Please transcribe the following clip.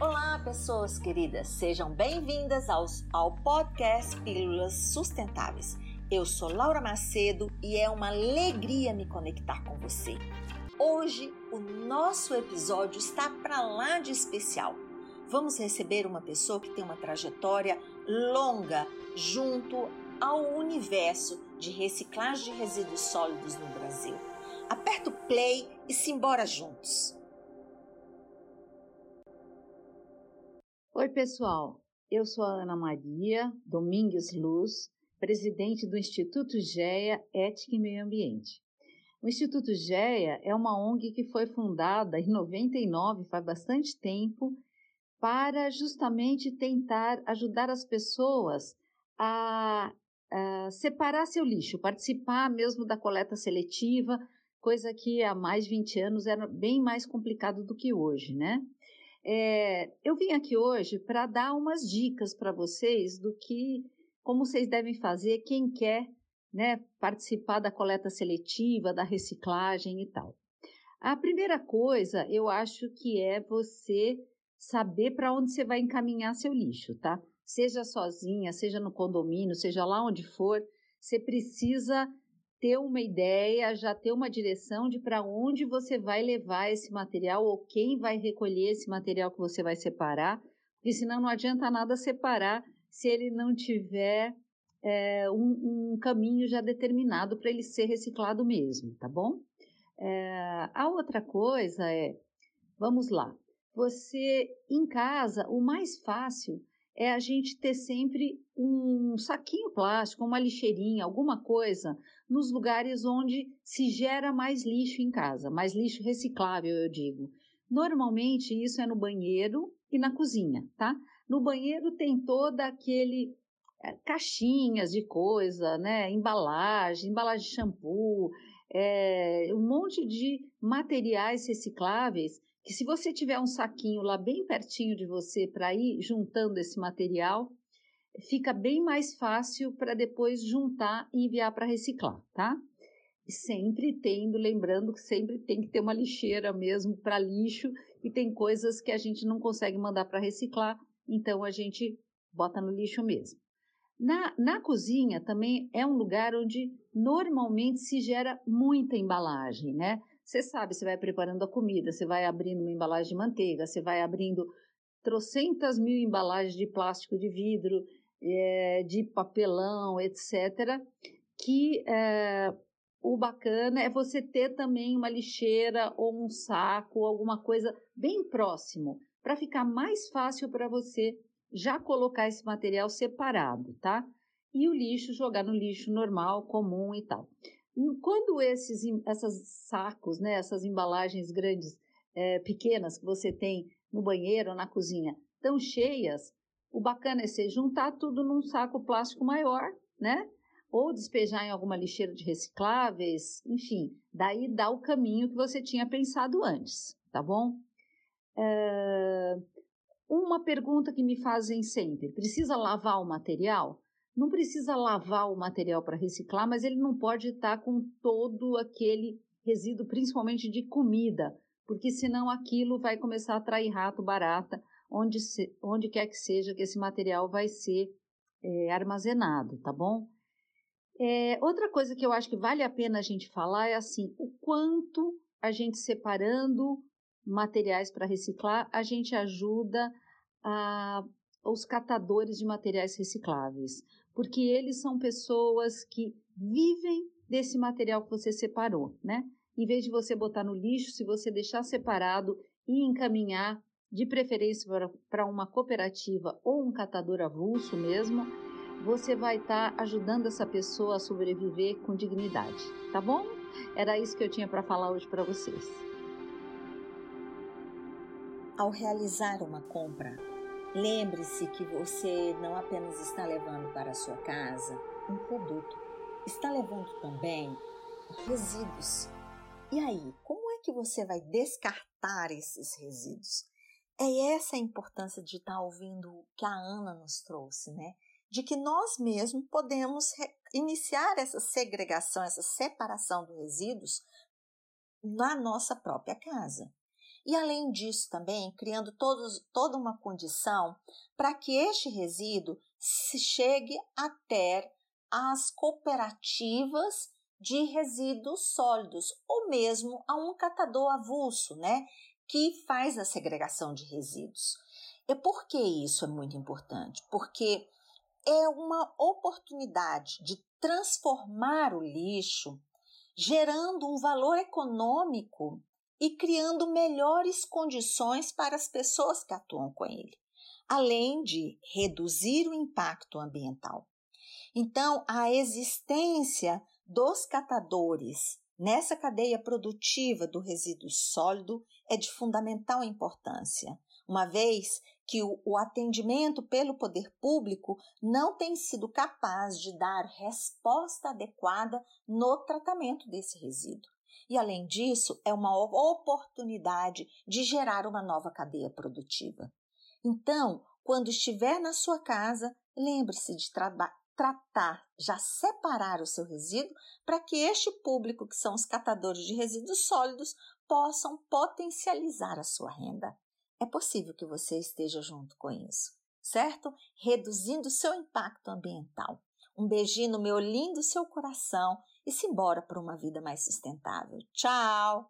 Olá, pessoas queridas, sejam bem-vindas ao podcast Pílulas Sustentáveis. Eu sou Laura Macedo e é uma alegria me conectar com você. Hoje o nosso episódio está para lá de especial. Vamos receber uma pessoa que tem uma trajetória longa junto ao universo de reciclagem de resíduos sólidos no Brasil. Aperta o play e simbora juntos. Oi, pessoal. Eu sou a Ana Maria Domingues Luz, presidente do Instituto GEA Ética e Meio Ambiente. O Instituto GEA é uma ONG que foi fundada em 99, faz bastante tempo, para justamente tentar ajudar as pessoas a, a separar seu lixo, participar mesmo da coleta seletiva, coisa que há mais de 20 anos era bem mais complicado do que hoje, né? É, eu vim aqui hoje para dar umas dicas para vocês do que, como vocês devem fazer, quem quer né, participar da coleta seletiva, da reciclagem e tal. A primeira coisa, eu acho que é você saber para onde você vai encaminhar seu lixo, tá? Seja sozinha, seja no condomínio, seja lá onde for, você precisa ter uma ideia, já ter uma direção de para onde você vai levar esse material ou quem vai recolher esse material que você vai separar, porque senão não adianta nada separar se ele não tiver é, um, um, caminho já determinado para ele ser reciclado mesmo, tá bom? É, a outra coisa é, vamos lá, você em casa, o mais fácil é a gente ter sempre um saquinho plástico, uma lixeirinha, alguma coisa nos lugares onde se gera mais lixo em casa, mais lixo reciclável, eu digo. Normalmente isso é no banheiro e na cozinha, tá? No banheiro tem toda aquele é, caixinhas de coisa, né? Embalagem, embalagem de shampoo, é, um monte de materiais recicláveis que se você tiver um saquinho lá bem pertinho de você para ir juntando esse material, fica bem mais fácil para depois juntar e enviar para reciclar, tá? Sempre tendo, lembrando que sempre tem que ter uma lixeira mesmo para lixo e tem coisas que a gente não consegue mandar para reciclar, então a gente bota no lixo mesmo. Na, na cozinha também é um lugar onde normalmente se gera muita embalagem, né? Você sabe, você vai preparando a comida, você vai abrindo uma embalagem de manteiga, você vai abrindo trocentas mil embalagens de plástico de vidro, é, de papelão, etc. Que é, o bacana é você ter também uma lixeira ou um saco, alguma coisa bem próximo, para ficar mais fácil para você já colocar esse material separado, tá? E o lixo jogar no lixo normal, comum e tal. Quando esses essas sacos, né, essas embalagens grandes, é, pequenas que você tem no banheiro ou na cozinha, estão cheias, o bacana é você juntar tudo num saco plástico maior, né? Ou despejar em alguma lixeira de recicláveis, enfim, daí dá o caminho que você tinha pensado antes, tá bom? É... Uma pergunta que me fazem sempre: precisa lavar o material? não precisa lavar o material para reciclar, mas ele não pode estar com todo aquele resíduo, principalmente de comida, porque senão aquilo vai começar a atrair rato, barata, onde, se, onde quer que seja que esse material vai ser é, armazenado, tá bom? É, outra coisa que eu acho que vale a pena a gente falar é assim, o quanto a gente separando materiais para reciclar, a gente ajuda a, os catadores de materiais recicláveis porque eles são pessoas que vivem desse material que você separou, né? Em vez de você botar no lixo, se você deixar separado e encaminhar, de preferência para uma cooperativa ou um catador avulso mesmo, você vai estar tá ajudando essa pessoa a sobreviver com dignidade, tá bom? Era isso que eu tinha para falar hoje para vocês. Ao realizar uma compra, Lembre-se que você não apenas está levando para a sua casa um produto, está levando também resíduos. E aí, como é que você vai descartar esses resíduos? É essa a importância de estar ouvindo o que a Ana nos trouxe, né? De que nós mesmos podemos iniciar essa segregação, essa separação dos resíduos na nossa própria casa. E além disso também criando todos, toda uma condição para que este resíduo se chegue até as cooperativas de resíduos sólidos ou mesmo a um catador avulso, né, que faz a segregação de resíduos. E por que isso é muito importante? Porque é uma oportunidade de transformar o lixo, gerando um valor econômico e criando melhores condições para as pessoas que atuam com ele, além de reduzir o impacto ambiental. Então, a existência dos catadores nessa cadeia produtiva do resíduo sólido é de fundamental importância, uma vez que o, atendimento pelo poder público não tem sido capaz de dar resposta adequada no tratamento desse resíduo. E, além disso, é uma oportunidade de gerar uma nova cadeia produtiva. Então, quando estiver na sua casa, lembre-se de trabalhar tratar, já separar o seu resíduo, para que este público, que são os catadores de resíduos sólidos, possam potencializar a sua renda. É possível que você esteja junto com isso, certo? Reduzindo o seu impacto ambiental. Um beijinho no meu lindo seu coração e se embora para uma vida mais sustentável. Tchau!